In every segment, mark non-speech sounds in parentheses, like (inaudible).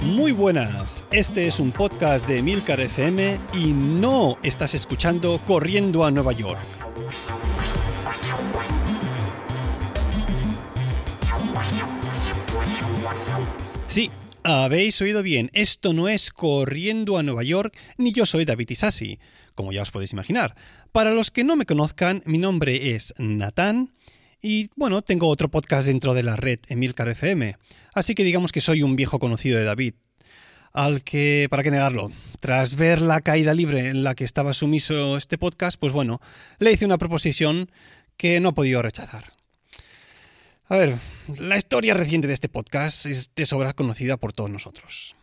Muy buenas, este es un podcast de Milcar FM y no estás escuchando Corriendo a Nueva York. Sí, habéis oído bien, esto no es Corriendo a Nueva York, ni yo soy David Isasi, como ya os podéis imaginar. Para los que no me conozcan, mi nombre es Natán y bueno, tengo otro podcast dentro de la red Emilcar FM, así que digamos que soy un viejo conocido de David. Al que, ¿para qué negarlo? Tras ver la caída libre en la que estaba sumiso este podcast, pues bueno, le hice una proposición que no ha podido rechazar. A ver, la historia reciente de este podcast es de sobra conocida por todos nosotros.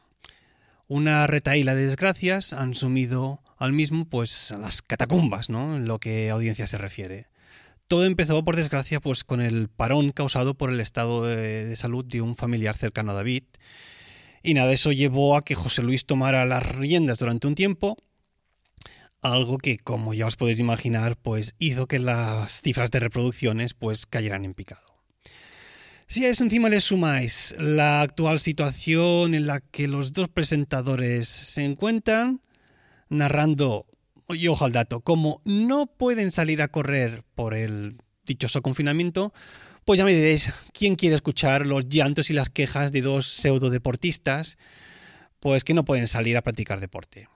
Una retaíla de desgracias han sumido al mismo pues las catacumbas, ¿no? En lo que audiencia se refiere. Todo empezó, por desgracia, pues con el parón causado por el estado de, salud de un familiar cercano a David. Y nada, eso llevó a que José Luis tomara las riendas durante un tiempo, algo que, como ya os podéis imaginar, pues hizo que las cifras de reproducciones pues cayeran en picado. Si a eso encima le sumáis la actual situación en la que los dos presentadores se encuentran, narrando y ojo al dato, como no pueden salir a correr por el dichoso confinamiento, pues ya me diréis, ¿quién quiere escuchar los llantos y las quejas de dos pseudodeportistas? Pues que no pueden salir a practicar deporte.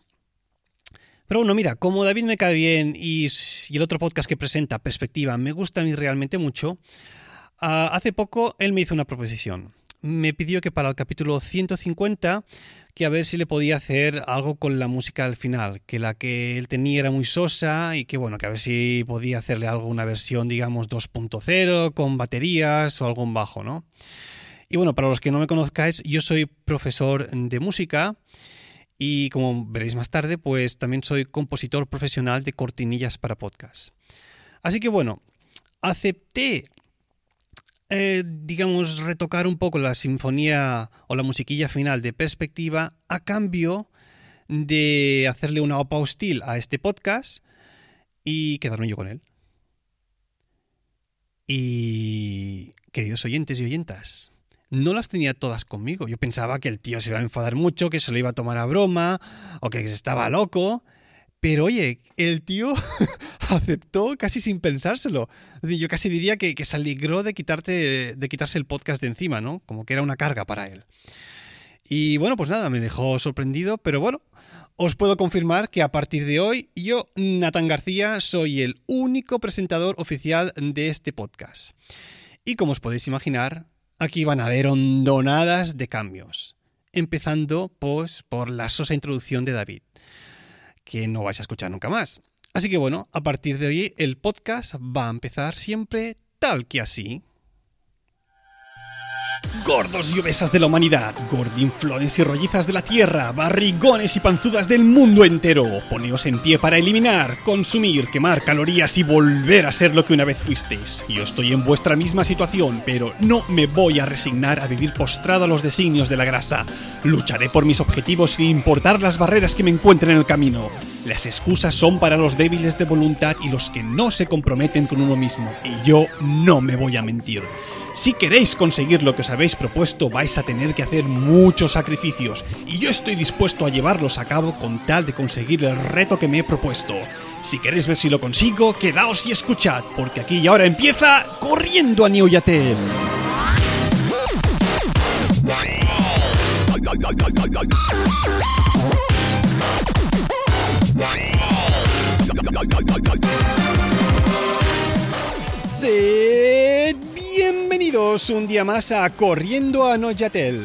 Pero bueno, mira, como David me cae bien y, el otro podcast que presenta, Perspectiva, me gusta a mí realmente mucho, ah, hace poco él me hizo una proposición. Me pidió que para el capítulo 150 que a ver si le podía hacer algo con la música al final, que la que él tenía era muy sosa y que bueno, que a ver si podía hacerle alguna versión, digamos, 2.0 con baterías o algún bajo, ¿no? Y bueno, para los que no me conozcáis, yo soy profesor de música y como veréis más tarde, pues también soy compositor profesional de cortinillas para podcast. Así que bueno, acepté eh, digamos, retocar un poco la sinfonía o la musiquilla final de perspectiva a cambio de hacerle una opa hostil a este podcast y quedarme yo con él. Y, queridos oyentes y oyentas, no las tenía todas conmigo. Yo pensaba que el tío se iba a enfadar mucho, que se lo iba a tomar a broma o que estaba loco. Pero oye, el tío (laughs) aceptó casi sin pensárselo. Yo casi diría que, se alegró de, quitarte, de quitarse el podcast de encima, ¿no? Como que era una carga para él. Y bueno, pues nada, me dejó sorprendido, pero bueno, os puedo confirmar que a partir de hoy yo, Nathan García, soy el único presentador oficial de este podcast. Y como os podéis imaginar, aquí van a haber hondonadas de cambios. Empezando pues por la sosa introducción de David que no vais a escuchar nunca más. Así que bueno, a partir de hoy el podcast va a empezar siempre tal que así. Gordos y obesas de la humanidad, gordinflones y rollizas de la tierra, barrigones y panzudas del mundo entero, poneos en pie para eliminar, consumir, quemar calorías y volver a ser lo que una vez fuisteis. Yo estoy en vuestra misma situación, pero no me voy a resignar a vivir postrado a los designios de la grasa. Lucharé por mis objetivos sin importar las barreras que me encuentren en el camino. Las excusas son para los débiles de voluntad y los que no se comprometen con uno mismo, y yo no me voy a mentir. Si queréis conseguir lo que os habéis propuesto, vais a tener que hacer muchos sacrificios, y yo estoy dispuesto a llevarlos a cabo con tal de conseguir el reto que me he propuesto. Si queréis ver si lo consigo, quedaos y escuchad, porque aquí y ahora empieza Corriendo a New Yatel. Bienvenidos un día más a Corriendo a Noyatel.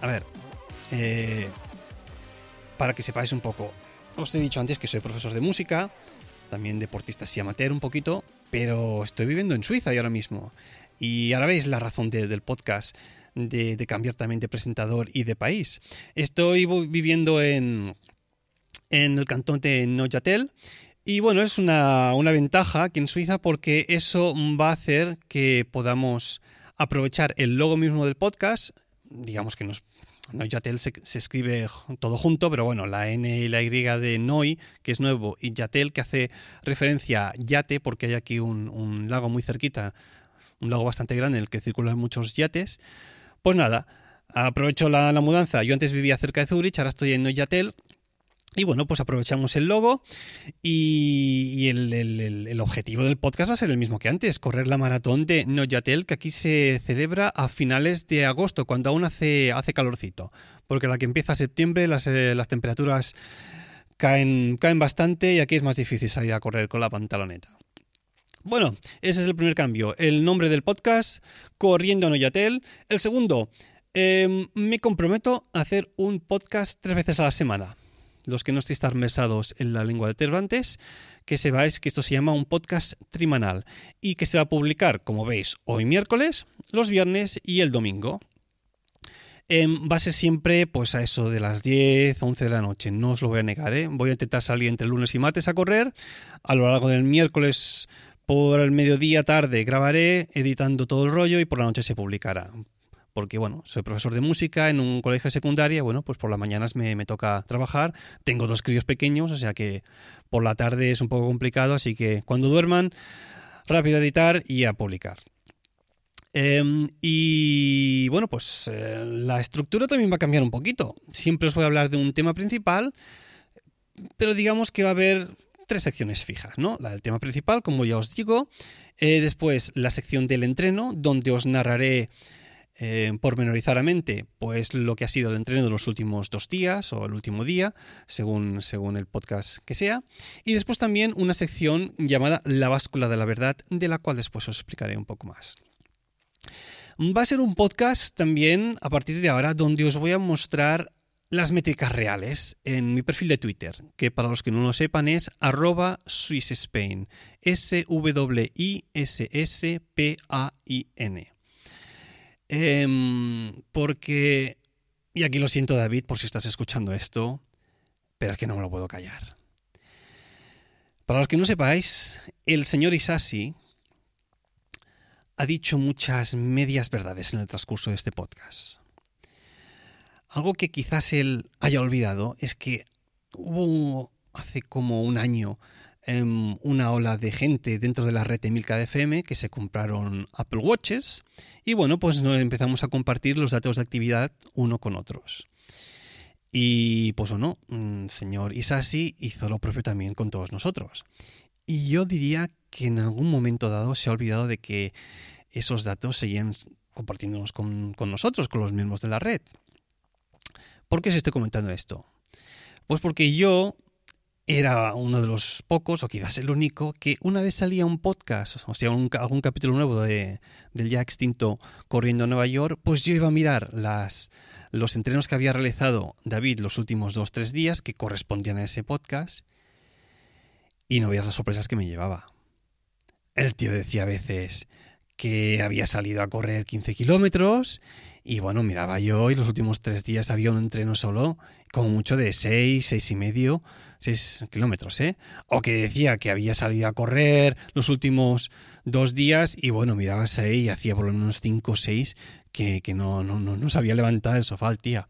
A ver, eh, para que sepáis un poco, os he dicho antes que soy profesor de música, también deportista y amateur un poquito, pero estoy viviendo en Suiza y ahora mismo. Y ahora veis la razón del podcast, de, cambiar también de presentador y de país. Estoy viviendo en, en el cantón de Noyatel y bueno, es una, ventaja aquí en Suiza porque eso va a hacer que podamos aprovechar el logo mismo del podcast, digamos que nos Yatel se, se, escribe todo junto, pero bueno, la N y la Y de Noi, que es nuevo, y Yatel, que hace referencia a Yate, porque hay aquí un, lago muy cerquita, un lago bastante grande en el que circulan muchos yates. Pues nada, aprovecho la, mudanza. Yo antes vivía cerca de Zurich, ahora estoy en Neuchâtel. Y bueno, pues aprovechamos el logo y, el, objetivo del podcast va a ser el mismo que antes, correr la maratón de Neuchâtel que aquí se celebra a finales de agosto, cuando aún hace, hace calorcito. Porque la que empieza septiembre las, eh, las temperaturas caen, caen bastante y aquí es más difícil salir a correr con la pantaloneta. Bueno, ese es el primer cambio. El nombre del podcast, Corriendo a Noyatel. El segundo, em, me comprometo a hacer un podcast tres veces a la semana. Los que no estéis tan mesados en la lengua de Cervantes, que sepáis que esto se llama un podcast trimanal y que se va a publicar, como veis, hoy miércoles, los viernes y el domingo. En va a ser siempre pues a eso de las 10, 11 de la noche, no os lo voy a negar, ¿eh? voy a intentar salir entre lunes y martes a correr, a lo largo del miércoles por el mediodía tarde grabaré editando todo el rollo y por la noche se publicará. Porque bueno, soy profesor de música en un colegio de secundaria, bueno, pues por las mañanas me, toca trabajar. Tengo dos críos pequeños, o sea que por la tarde es un poco complicado, así que cuando duerman, rápido a editar y a publicar. Em, y bueno, pues eh, la estructura también va a cambiar un poquito. Siempre os voy a hablar de un tema principal, pero digamos que va a haber tres secciones fijas, ¿no? La del tema principal, como ya os digo, eh, después la sección del entreno, donde os narraré eh, pormenorizadamente pues lo que ha sido el entreno de los últimos dos días o el último día, según, según el podcast que sea. Y después también una sección llamada La báscula de la verdad, de la cual después os explicaré un poco más. Va a ser un podcast también a partir de ahora donde os voy a mostrar las métricas reales en mi perfil de Twitter, que para los que no lo sepan es arroba SwissSpain, S-W-I-S-S-P-A-I-N. Em, porque, y aquí lo siento David por si estás escuchando esto, pero es que no me lo puedo callar. Para los que no sepáis, el señor Isasi ha dicho muchas medias verdades en el transcurso de este podcast. Algo que quizás él haya olvidado es que hubo hace como un año em, una ola de gente dentro de la red de Milka que se compraron Apple Watches y bueno, pues nos empezamos a compartir los datos de actividad uno con otros. Y pues o no, mm, señor Isasi hizo lo propio también con todos nosotros. Y yo diría que en algún momento dado se ha olvidado de que esos datos seguían compartiéndonos con, con nosotros, con los miembros de la red. ¿Por qué os estoy comentando esto? Pues porque yo era uno de los pocos, o quizás el único, que una vez salía un podcast, o sea, algún capítulo nuevo de, del ya extinto Corriendo a Nueva York, pues yo iba a mirar las, los entrenos que había realizado David los últimos dos, tres días que correspondían a ese podcast, y no veías las sorpresas que me llevaba. El tío decía a veces que había salido a correr 15 kilómetros y bueno, miraba yo y los últimos tres días había un entreno solo, como mucho de seis, seis y medio, seis kilómetros, ¿eh? O que decía que había salido a correr los últimos dos días y bueno, miraba ahí y hacía por lo menos cinco o seis que, no, no, no, no sabía levantar el sofá el tío.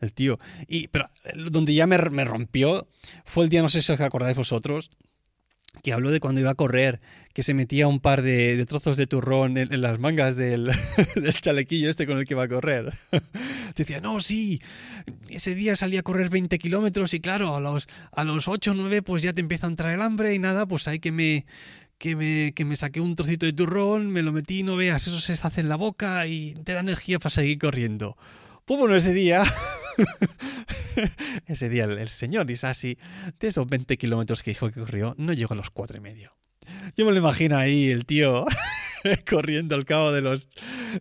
El tío. Y, pero donde ya me, me rompió fue el día, no sé si os acordáis vosotros, que habló de cuando iba a correr, que se metía un par de, trozos de turrón en, las mangas (laughs) del, chalequillo este con el que iba a correr. (laughs) Decía, no, sí, ese día salía a correr 20 kilómetros y claro, a los, a los 8 o 9 pues ya te empieza a entrar el hambre y nada, pues hay que me, que me, que me saqué un trocito de turrón, me lo metí, no veas, eso se hace en la boca y te da energía para seguir corriendo. Pues bueno, ese día, (laughs) (laughs) ese día el, señor Isasi, de esos 20 kilómetros que dijo que corrió, no llegó a los cuatro y medio. Yo me lo imagino ahí, el tío (laughs) corriendo al cabo de los,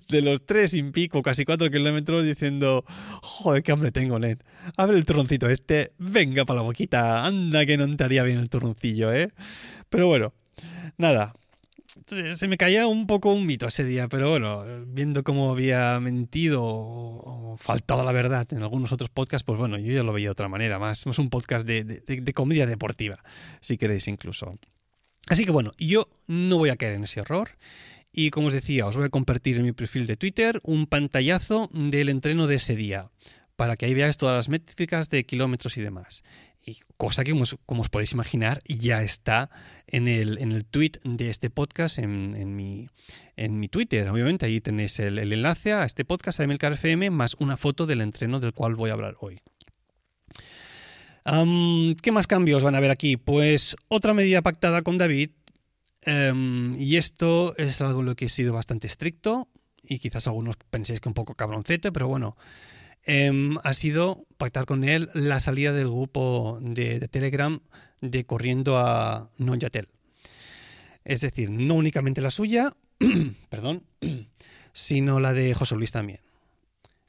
de los tres y pico, casi cuatro kilómetros, diciendo, joder, qué hambre tengo, Nen. Abre el turroncito este, venga para la boquita, anda que no entraría bien el turroncillo, ¿eh? Pero bueno, nada, se me caía un poco un mito ese día, pero bueno, viendo cómo había mentido o, faltado la verdad en algunos otros podcasts, pues bueno, yo ya lo veía de otra manera, más, más un podcast de, de, comedia deportiva, si queréis incluso. Así que bueno, yo no voy a caer en ese error. Y como os decía, os voy a compartir en mi perfil de Twitter un pantallazo del entreno de ese día, para que ahí veáis todas las métricas de kilómetros y demás. Y cosa que, como, os podéis imaginar, ya está en el, en el tweet de este podcast, en, mi, en mi Twitter. Obviamente, ahí tenéis el, enlace a este podcast, a Emilcar FM, más una foto del entreno del cual voy a hablar hoy. ¿Qué más cambios van a haber aquí? Pues otra medida pactada con David. Em, y esto es algo en lo que he sido bastante estricto. Y quizás algunos penséis que un poco cabroncete, pero bueno. Em, ha sido pactar con él la salida del grupo de, Telegram de corriendo a Non-Yatel. Es decir, no únicamente la suya, (clears throat) perdón, (clears throat) sino la de José Luis también.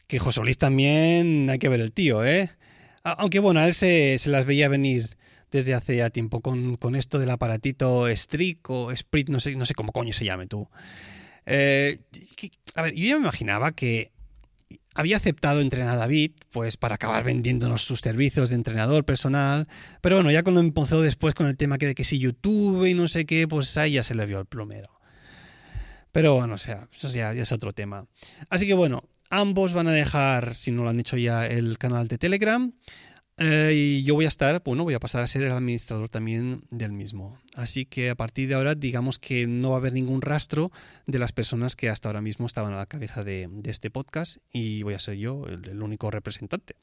Que José Luis también hay que ver el tío, ¿eh? Aunque bueno, a él se, las veía venir desde hace ya tiempo con, esto del aparatito Strict o Sprit, no sé, no sé cómo coño se llame tú. Eh, a ver, yo ya me imaginaba que había aceptado entrenar a David, pues para acabar vendiéndonos sus servicios de entrenador personal, pero bueno, ya cuando empezó después con el tema que de que si YouTube y no sé qué, pues ahí ya se le vio el plomero. Pero bueno, o sea, eso ya, ya es otro tema. Así que bueno, ambos van a dejar, si no lo han hecho ya, el canal de Telegram. Eh, y yo voy a estar, bueno, voy a pasar a ser el administrador también del mismo. Así que a partir de ahora, digamos que no va a haber ningún rastro de las personas que hasta ahora mismo estaban a la cabeza de, este podcast y voy a ser yo el, único representante,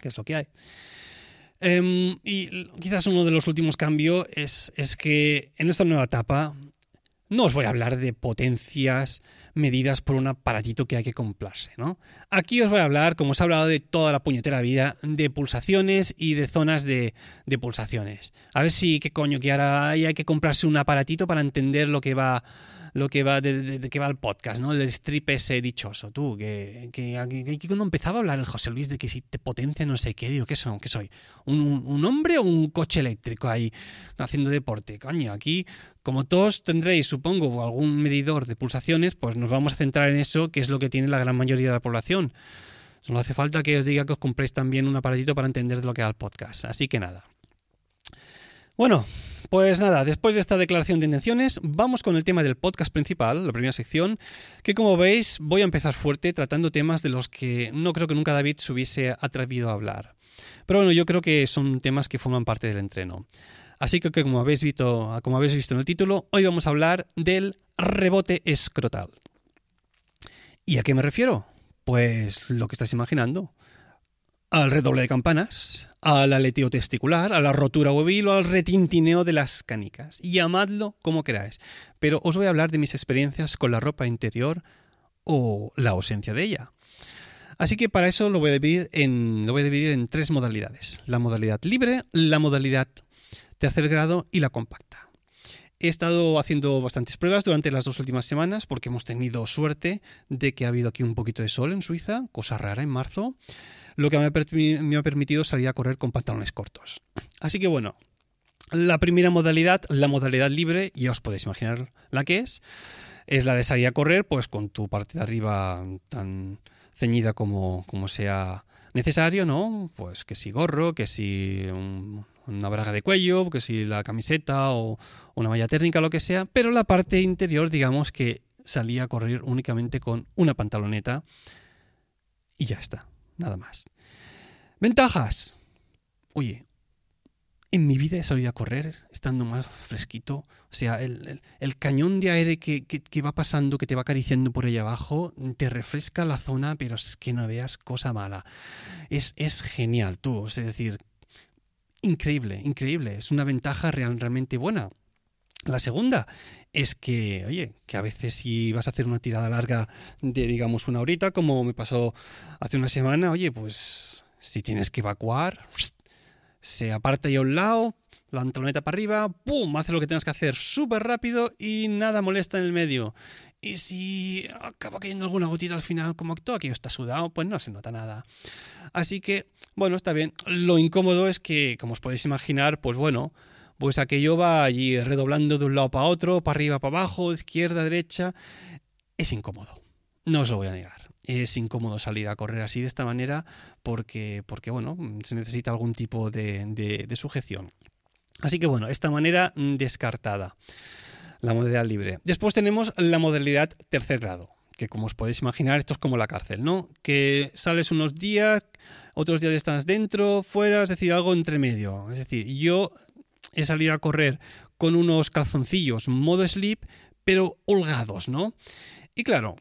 que es lo que hay. Em, y quizás uno de los últimos cambios es, es que en esta nueva etapa no os voy a hablar de potencias medidas por un aparatito que hay que comprarse, ¿no? Aquí os voy a hablar, como os he hablado de toda la puñetera vida, de pulsaciones y de zonas de, de pulsaciones. A ver si, qué coño, que ahora hay que comprarse un aparatito para entender lo que va lo que va de, de, que va el podcast, ¿no? El strip ese dichoso, tú, que, que, cuando empezaba a hablar el José Luis de que si te potencia no sé qué, digo, ¿qué son? ¿Qué soy? ¿Un, un hombre o un coche eléctrico ahí haciendo deporte? Coño, aquí, como todos tendréis, supongo, algún medidor de pulsaciones, pues nos vamos a centrar en eso, que es lo que tiene la gran mayoría de la población. No hace falta que os diga que os compréis también un aparatito para entender de lo que va el podcast. Así que nada. Bueno, pues nada, después de esta declaración de intenciones, vamos con el tema del podcast principal, la primera sección, que como veis voy a empezar fuerte tratando temas de los que no creo que nunca David se hubiese atrevido a hablar. Pero bueno, yo creo que son temas que forman parte del entreno. Así que como habéis visto, como habéis visto en el título, hoy vamos a hablar del rebote escrotal. ¿Y a qué me refiero? Pues lo que estás imaginando al redoble de campanas, al aleteo testicular, a la rotura huevil o al retintineo de las canicas. Llamadlo como queráis. Pero os voy a hablar de mis experiencias con la ropa interior o la ausencia de ella. Así que para eso lo voy a dividir en, lo voy a dividir en tres modalidades. La modalidad libre, la modalidad tercer grado y la compacta. He estado haciendo bastantes pruebas durante las dos últimas semanas porque hemos tenido suerte de que ha habido aquí un poquito de sol en Suiza, cosa rara en marzo lo que me ha permitido salir a correr con pantalones cortos. Así que bueno, la primera modalidad, la modalidad libre, ya os podéis imaginar la que es, es la de salir a correr pues con tu parte de arriba tan ceñida como, como sea necesario, ¿no? Pues que si gorro, que si una braga de cuello, que si la camiseta o una malla térmica, lo que sea, pero la parte interior, digamos que salía a correr únicamente con una pantaloneta y ya está. Nada más. Ventajas. Oye, en mi vida he salido a correr estando más fresquito. O sea, el, cañón de aire que, va pasando, que te va acariciando por ahí abajo, te refresca la zona, pero es que no veas cosa mala. Es, es genial, tú. Es decir, increíble, increíble. Es una ventaja realmente buena. La segunda es que, oye, que a veces si vas a hacer una tirada larga de, digamos, una horita, como me pasó hace una semana, oye, pues si tienes que evacuar, se aparta ya a un lado, la antoneta para arriba, ¡pum! Hace lo que tengas que hacer súper rápido y nada molesta en el medio. Y si acaba cayendo alguna gotita al final, como todo aquello está sudado, pues no se nota nada. Así que, bueno, está bien. Lo incómodo es que, como os podéis imaginar, pues bueno, pues aquello va allí redoblando de un lado para otro, para arriba, para abajo, izquierda, derecha. Es incómodo, no os lo voy a negar. Es incómodo salir a correr así de esta manera porque, porque bueno, se necesita algún tipo de, de sujeción. Así que bueno, esta manera descartada, la modalidad libre. Después tenemos la modalidad tercer grado. que como os podéis imaginar, esto es como la cárcel, ¿no? Que sales unos días, otros días estás dentro, fuera, es decir, algo entre medio. Es decir, yo he salido a correr con unos calzoncillos modo sleep, pero holgados, ¿no? Y claro,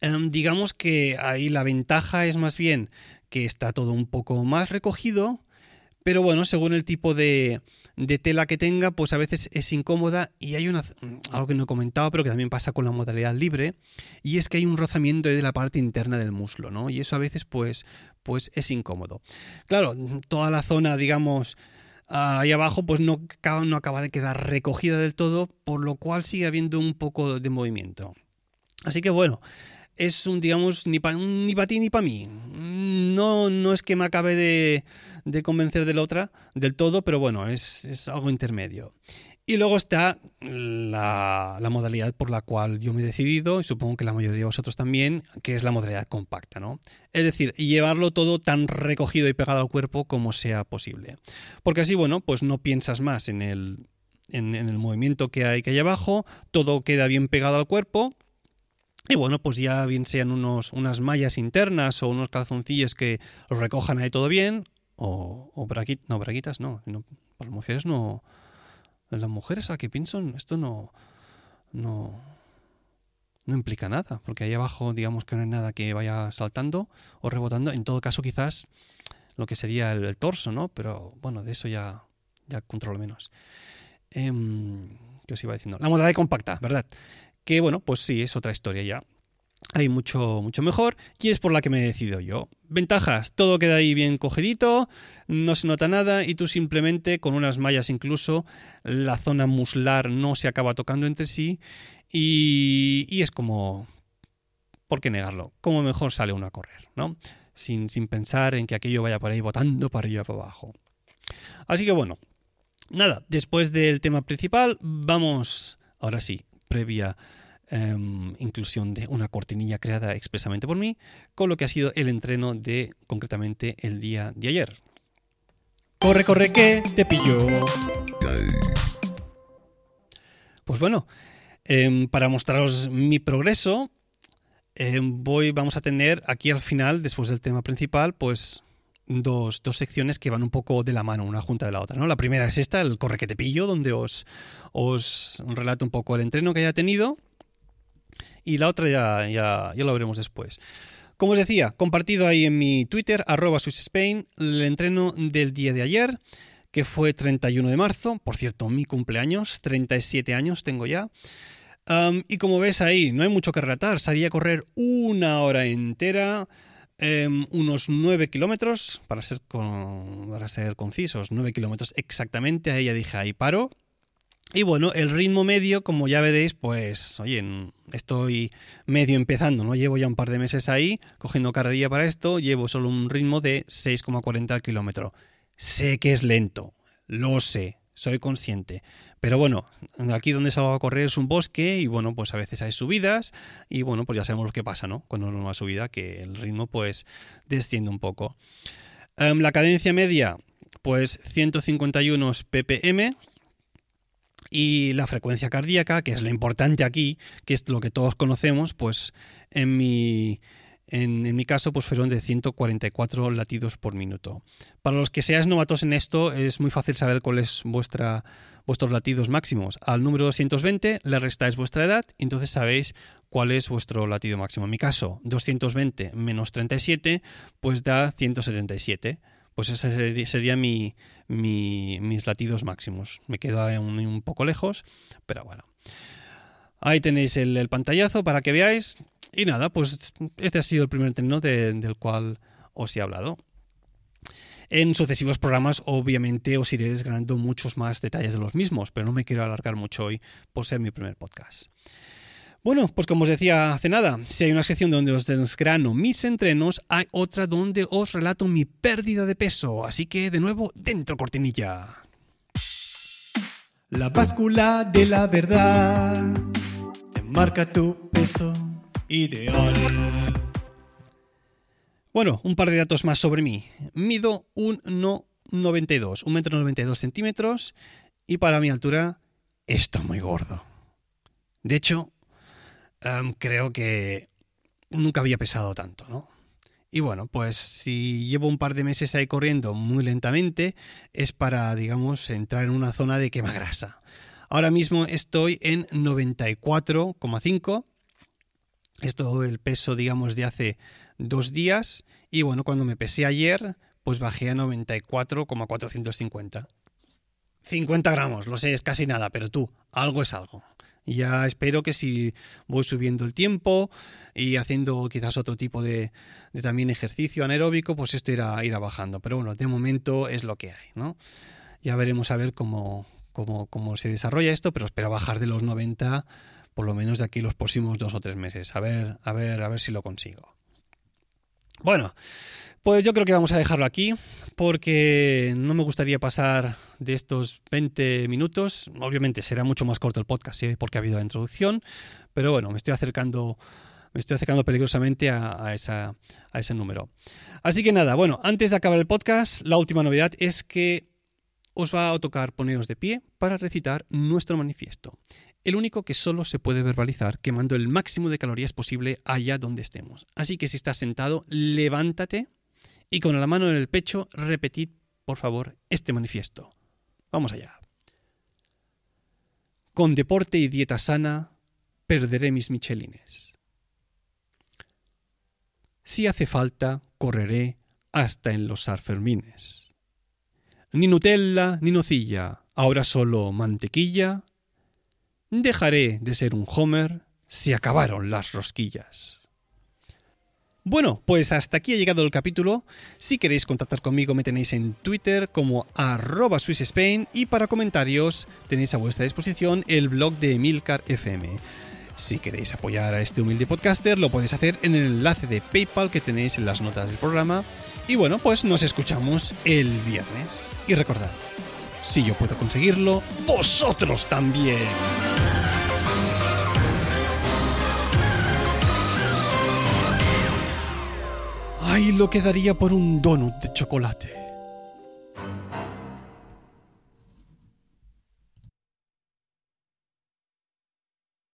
em, digamos que ahí la ventaja es más bien que está todo un poco más recogido, pero bueno, según el tipo de, tela que tenga, pues a veces es incómoda y hay una, algo que no he comentado, pero que también pasa con la modalidad libre, y es que hay un rozamiento de la parte interna del muslo, ¿no? Y eso a veces pues, pues es incómodo. Claro, toda la zona, digamos, ahí abajo pues no, no acaba de quedar recogida del todo, por lo cual sigue habiendo un poco de movimiento. Así que bueno, es un, digamos, ni para ni ti ni para mí. No, no es que me acabe de, de convencer de la otra del todo, pero bueno, es, es algo intermedio. Y luego está la, modalidad por la cual yo me he decidido, y supongo que la mayoría de vosotros también, que es la modalidad compacta, ¿no? Es decir, llevarlo todo tan recogido y pegado al cuerpo como sea posible. Porque así, bueno, pues no piensas más en el, en, el movimiento que hay, que hay abajo, todo queda bien pegado al cuerpo, y bueno, pues ya bien sean unos, unas mallas internas o unos calzoncillos que recojan ahí todo bien, o, o no, braguitas no, no, para mujeres no, las mujeres a que piensan, esto no, no, no implica nada, porque ahí abajo digamos que no hay nada que vaya saltando o rebotando, en todo caso quizás lo que sería el, torso, ¿no? Pero bueno, de eso ya, ya controlo menos. Eh, ¿Qué os iba diciendo? La modalidad compacta, ¿verdad? que bueno, pues sí, es otra historia ya. Hay mucho, mucho mejor y es por la que me he decidido yo. Ventajas, todo queda ahí bien cogedito, no se nota nada y tú simplemente con unas mallas incluso la zona muslar no se acaba tocando entre sí y, y es como, ¿por qué negarlo? Como mejor sale uno a correr, ¿no? Sin, sin pensar en que aquello vaya por ahí botando para arriba para abajo. Así que bueno, nada, después del tema principal, vamos ahora sí, previa Em, inclusión de una cortinilla creada expresamente por mí, con lo que ha sido el entreno de concretamente el día de ayer. Corre, corre, que te pillo. Pues bueno, em, para mostraros mi progreso, em, voy, vamos a tener aquí al final, después del tema principal, pues dos, dos, secciones que van un poco de la mano, una junta de la otra. ¿no? La primera es esta, el corre que te pillo, donde os, os relato un poco el entreno que haya tenido y la otra ya, ya, ya lo veremos después. Como os decía, compartido ahí en mi Twitter, arroba Spain, el entreno del día de ayer, que fue 31 de marzo, por cierto, mi cumpleaños, 37 años tengo ya. y como ves ahí, no hay mucho que relatar, salí a correr una hora entera, em, unos 9 kilómetros, para ser, para ser concisos, 9 kilómetros exactamente, ahí ya dije, ahí paro, y bueno, el ritmo medio, como ya veréis, pues, oye, estoy medio empezando, ¿no? Llevo ya un par de meses ahí, cogiendo carrería para esto, llevo solo un ritmo de 6,40 al kilómetro. Sé que es lento, lo sé, soy consciente. Pero bueno, aquí donde salgo a correr es un bosque y bueno, pues a veces hay subidas y bueno, pues ya sabemos lo que pasa, ¿no? Con una subida, que el ritmo pues desciende un poco. Em, la cadencia media, pues 151 ppm, y la frecuencia cardíaca, que es lo importante aquí, que es lo que todos conocemos, pues en mi, en, mi caso pues fueron de 144 latidos por minuto. Para los que seáis novatos en esto, es muy fácil saber cuál es vuestros latidos máximos. Al número 220 le restáis vuestra edad entonces sabéis cuál es vuestro latido máximo. En mi caso, 220 menos 37, pues da 177 pues ese sería mi, mis latidos máximos. Me quedo un, un, poco lejos, pero bueno. Ahí tenéis el, pantallazo para que veáis. Y nada, pues este ha sido el primer entreno del cual os he hablado. En sucesivos programas, obviamente, os iré desgranando muchos más detalles de los mismos, pero no me quiero alargar mucho hoy por ser mi primer podcast. Bueno, pues como os decía hace nada, si hay una sección donde os desgrano mis entrenos, hay otra donde os relato mi pérdida de peso. Así que, de nuevo, dentro cortinilla. La báscula de la verdad te marca tu peso ideal. Bueno, un par de datos más sobre mí. Mido 1,92, 1,92 m centímetros y para mi altura estoy muy gordo. De hecho, em, creo que nunca había pesado tanto, ¿no? Y bueno, pues si llevo un par de meses ahí corriendo muy lentamente, es para, digamos, entrar en una zona de quema grasa. Ahora mismo estoy en 94,5. Esto el peso, digamos, de hace dos días. Y bueno, cuando me pesé ayer, pues bajé a 94,450. 50 gramos, lo sé, es casi nada, pero tú, algo es algo. Ya espero que si voy subiendo el tiempo y haciendo quizás otro tipo de, también ejercicio anaeróbico, pues esto irá, irá bajando. Pero bueno, de momento es lo que hay, ¿no? Ya veremos a ver cómo, cómo, cómo se desarrolla esto, pero espero bajar de los 90 por lo menos de aquí los próximos dos o tres meses. A ver, a ver, a ver si lo consigo. Bueno, pues yo creo que vamos a dejarlo aquí porque no me gustaría pasar de estos 20 minutos. Obviamente será mucho más corto el podcast ¿sí? porque ha habido la introducción, pero bueno, me estoy acercando, me estoy acercando peligrosamente a, a ese número. Así que nada, bueno, antes de acabar el podcast, la última novedad es que os va a tocar poneros de pie para recitar nuestro manifiesto. El único que solo se puede verbalizar quemando el máximo de calorías posible allá donde estemos. Así que si estás sentado, levántate y con la mano en el pecho repetid, por favor, este manifiesto. Vamos allá. Con deporte y dieta sana, perderé mis michelines. Si hace falta, correré hasta en los Arfermines. Ni Nutella ni nocilla, ahora solo mantequilla. Dejaré de ser un Homer si acabaron las rosquillas. Bueno, pues hasta aquí ha llegado el capítulo. Si queréis contactar conmigo me tenéis en Twitter como arroba SwissSpain y para comentarios tenéis a vuestra disposición el blog de Emilcar FM. Si queréis apoyar a este humilde podcaster lo podéis hacer en el enlace de PayPal que tenéis en las notas del programa. Y bueno, pues nos escuchamos el viernes. Y recordad, si yo puedo conseguirlo, vosotros también. Ay, lo quedaría por un donut de chocolate.